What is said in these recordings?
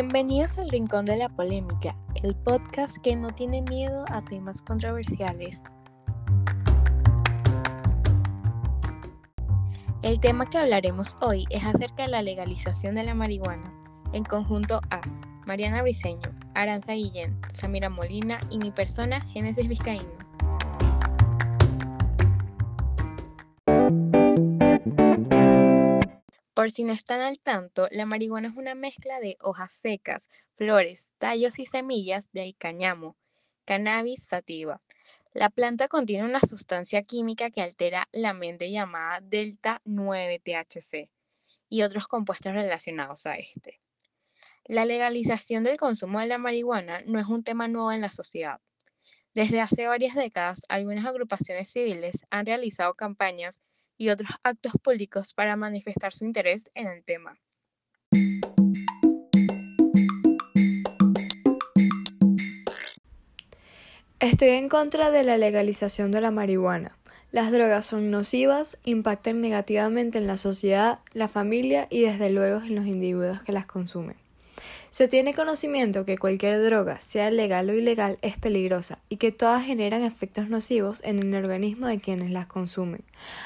Bienvenidos al Rincón de la Polémica, el podcast que no tiene miedo a temas controversiales. El tema que hablaremos hoy es acerca de la legalización de la marihuana, en conjunto a Mariana Briceño, Aranza Guillén, Samira Molina y mi persona, Génesis Vizcaíno. Por si no están al tanto, la marihuana es una mezcla de hojas secas, flores, tallos y semillas del cañamo, Cannabis sativa. La planta contiene una sustancia química que altera la mente llamada delta 9-THC y otros compuestos relacionados a este. La legalización del consumo de la marihuana no es un tema nuevo en la sociedad. Desde hace varias décadas, algunas agrupaciones civiles han realizado campañas y otros actos públicos para manifestar su interés en el tema. Estoy en contra de la legalización de la marihuana. Las drogas son nocivas, impactan negativamente en la sociedad, la familia y desde luego en los individuos que las consumen. Se tiene conocimiento que cualquier droga, sea legal o ilegal, es peligrosa y que todas generan efectos nocivos en el organismo de quienes las consumen,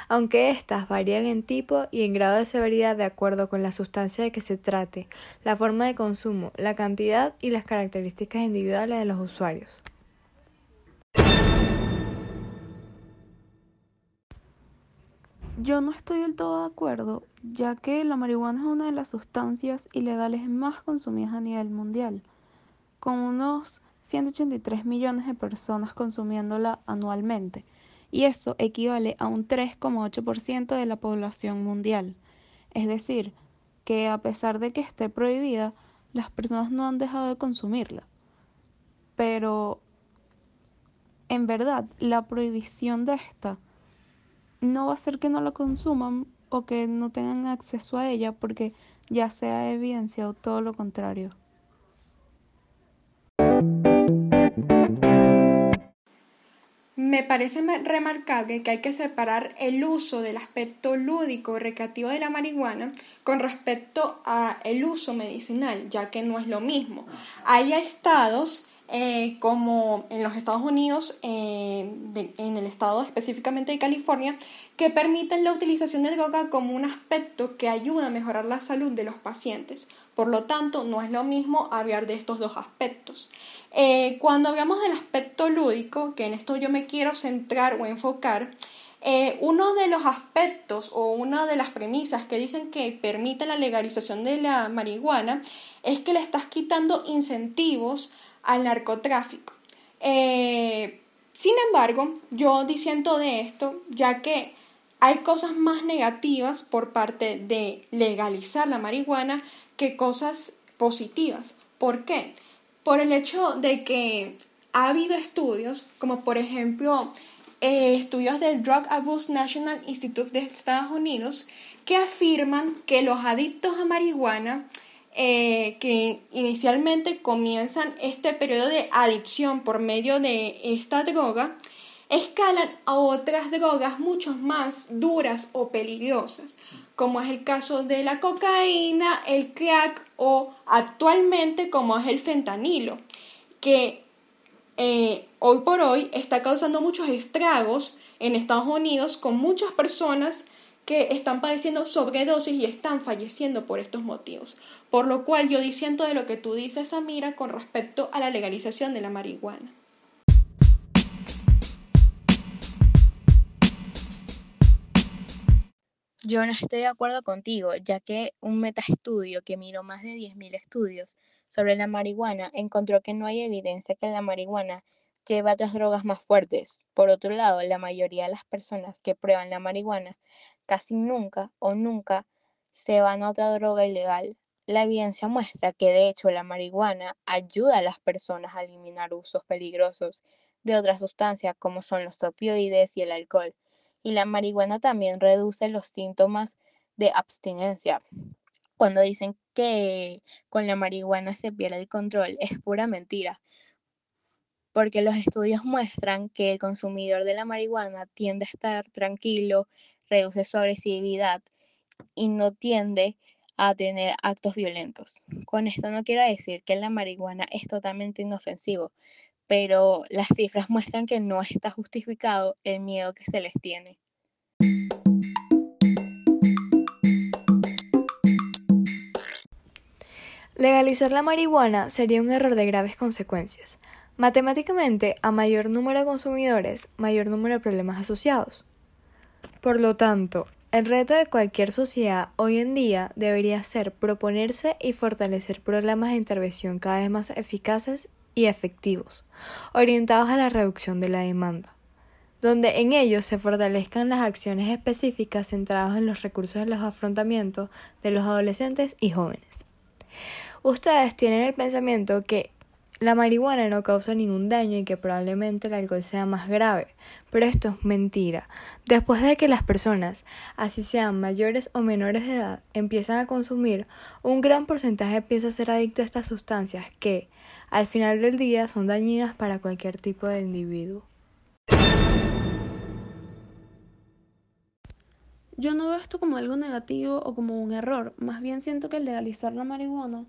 aunque éstas varían en tipo y en grado de severidad de acuerdo con la sustancia de que se trate, la forma de consumo, la cantidad y las características individuales de los usuarios. Yo no estoy del todo de acuerdo, ya que la marihuana es una de las sustancias ilegales más consumidas a nivel mundial, con unos 183 millones de personas consumiéndola anualmente, y eso equivale a un 3,8% de la población mundial. Es decir, que a pesar de que esté prohibida, las personas no han dejado de consumirla. Pero, en verdad, la prohibición de esta no va a ser que no la consuman o que no tengan acceso a ella porque ya se ha evidenciado todo lo contrario. Me parece remarcable que hay que separar el uso del aspecto lúdico y recreativo de la marihuana con respecto a el uso medicinal, ya que no es lo mismo. Hay estados eh, como en los Estados Unidos, eh, en el estado específicamente de California, que permiten la utilización de droga como un aspecto que ayuda a mejorar la salud de los pacientes. Por lo tanto, no es lo mismo hablar de estos dos aspectos. Eh, cuando hablamos del aspecto lúdico, que en esto yo me quiero centrar o enfocar, uno de los aspectos o una de las premisas que dicen que permite la legalización de la marihuana es que le estás quitando incentivos al narcotráfico. Eh, sin embargo, yo disiento de esto, ya que hay cosas más negativas por parte de legalizar la marihuana que cosas positivas. ¿Por qué? Por el hecho de que ha habido estudios, como por ejemplo eh, estudios del Drug Abuse National Institute de Estados Unidos, que afirman que los adictos a marihuana eh, que inicialmente comienzan este periodo de adicción por medio de esta droga, escalan a otras drogas mucho más duras o peligrosas, como es el caso de la cocaína, el crack o actualmente como es el fentanilo, que eh, hoy por hoy está causando muchos estragos en Estados Unidos con muchas personas que están padeciendo sobredosis y están falleciendo por estos motivos. Por lo cual yo disiento de lo que tú dices, Samira, con respecto a la legalización de la marihuana. Yo no estoy de acuerdo contigo, ya que un metaestudio que miró más de 10.000 estudios sobre la marihuana encontró que no hay evidencia que la marihuana lleve a otras drogas más fuertes. Por otro lado, la mayoría de las personas que prueban la marihuana casi nunca o nunca se van a otra droga ilegal. La evidencia muestra que de hecho la marihuana ayuda a las personas a eliminar usos peligrosos de otras sustancias como son los opioides y el alcohol. Y la marihuana también reduce los síntomas de abstinencia. Cuando dicen que con la marihuana se pierde el control, es pura mentira, porque los estudios muestran que el consumidor de la marihuana tiende a estar tranquilo, reduce su agresividad y no tiende a tener actos violentos. Con esto no quiero decir que la marihuana es totalmente inofensivo, pero las cifras muestran que no está justificado el miedo que se les tiene. Legalizar la marihuana sería un error de graves consecuencias. Matemáticamente, a mayor número de consumidores, mayor número de problemas asociados. Por lo tanto, el reto de cualquier sociedad hoy en día debería ser proponerse y fortalecer programas de intervención cada vez más eficaces y efectivos, orientados a la reducción de la demanda, donde en ellos se fortalezcan las acciones específicas centradas en los recursos de los afrontamientos de los adolescentes y jóvenes. Ustedes tienen el pensamiento que la marihuana no causa ningún daño y que probablemente el alcohol sea más grave, pero esto es mentira. Después de que las personas, así sean mayores o menores de edad, empiezan a consumir, un gran porcentaje empieza a ser adicto a estas sustancias que, al final del día, son dañinas para cualquier tipo de individuo. Yo no veo esto como algo negativo o como un error, más bien siento que legalizar la marihuana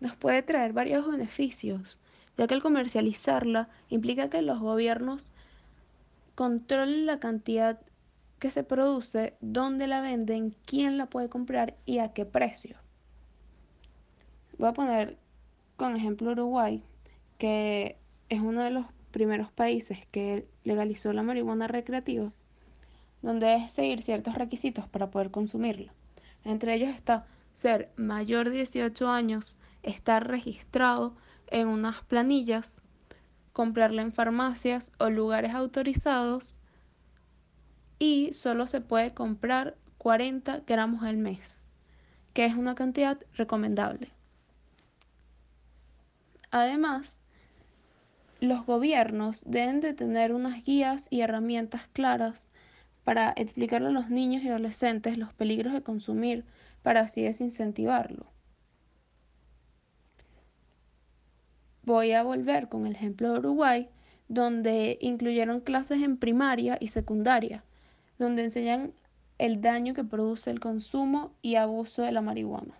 nos puede traer varios beneficios, ya que el comercializarla implica que los gobiernos controlen la cantidad que se produce, dónde la venden, quién la puede comprar y a qué precio. Voy a poner con ejemplo Uruguay, que es uno de los primeros países que legalizó la marihuana recreativa, donde es seguir ciertos requisitos para poder consumirla. Entre ellos está ser mayor de 18 años, estar registrado en unas planillas, comprarla en farmacias o lugares autorizados y solo se puede comprar 40 gramos al mes, que es una cantidad recomendable. Además, los gobiernos deben de tener unas guías y herramientas claras para explicarle a los niños y adolescentes los peligros de consumir para así desincentivarlo. Voy a volver con el ejemplo de Uruguay, donde incluyeron clases en primaria y secundaria, donde enseñan el daño que produce el consumo y abuso de la marihuana.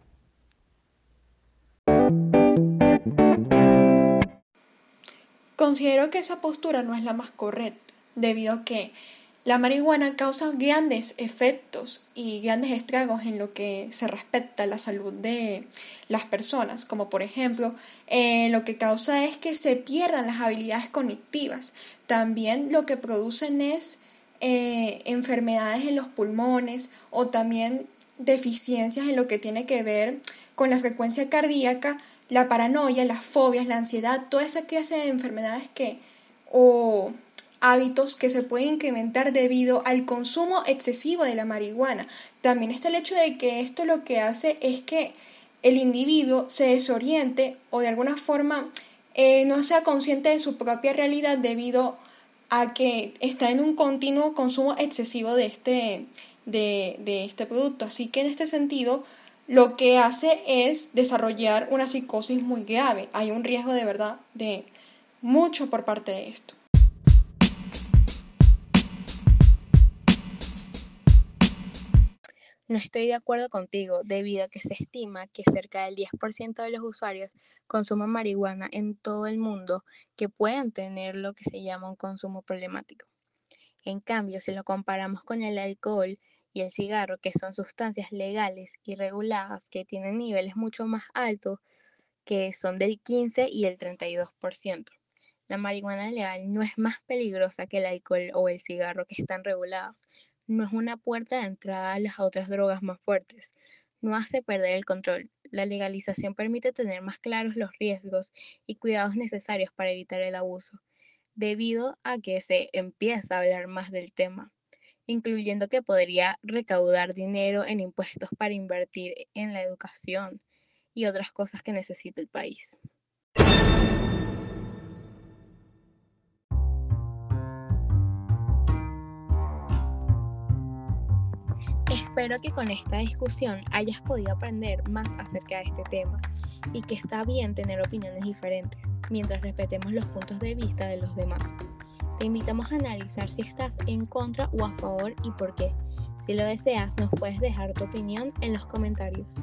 Considero que esa postura no es la más correcta, debido a que la marihuana causa grandes efectos y grandes estragos en lo que se respecta a la salud de las personas, como por ejemplo eh, lo que causa es que se pierdan las habilidades cognitivas. También lo que producen es eh, enfermedades en los pulmones o también deficiencias en lo que tiene que ver con la frecuencia cardíaca, la paranoia, las fobias, la ansiedad, toda esa clase de enfermedades que o hábitos que se pueden incrementar debido al consumo excesivo de la marihuana. También está el hecho de que esto lo que hace es que el individuo se desoriente o de alguna forma eh, no sea consciente de su propia realidad debido a que está en un continuo consumo excesivo de este, de, de este producto. Así que en este sentido, lo que hace es desarrollar una psicosis muy grave. Hay un riesgo de verdad de mucho por parte de esto. No estoy de acuerdo contigo, debido a que se estima que cerca del 10% de los usuarios consumen marihuana en todo el mundo que pueden tener lo que se llama un consumo problemático. En cambio, si lo comparamos con el alcohol y el cigarro, que son sustancias legales y reguladas que tienen niveles mucho más altos, que son del 15 y el 32%. La marihuana legal no es más peligrosa que el alcohol o el cigarro que están regulados, no es una puerta de entrada a las otras drogas más fuertes. No hace perder el control. La legalización permite tener más claros los riesgos y cuidados necesarios para evitar el abuso, debido a que se empieza a hablar más del tema, incluyendo que podría recaudar dinero en impuestos para invertir en la educación y otras cosas que necesita el país. Espero que con esta discusión hayas podido aprender más acerca de este tema y que está bien tener opiniones diferentes mientras respetemos los puntos de vista de los demás. Te invitamos a analizar si estás en contra o a favor y por qué. Si lo deseas, nos puedes dejar tu opinión en los comentarios.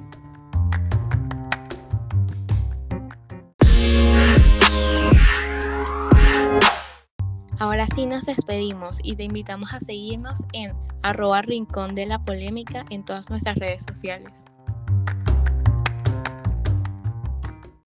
Ahora sí nos despedimos y te invitamos a seguirnos en arroba rincón de la polémica en todas nuestras redes sociales.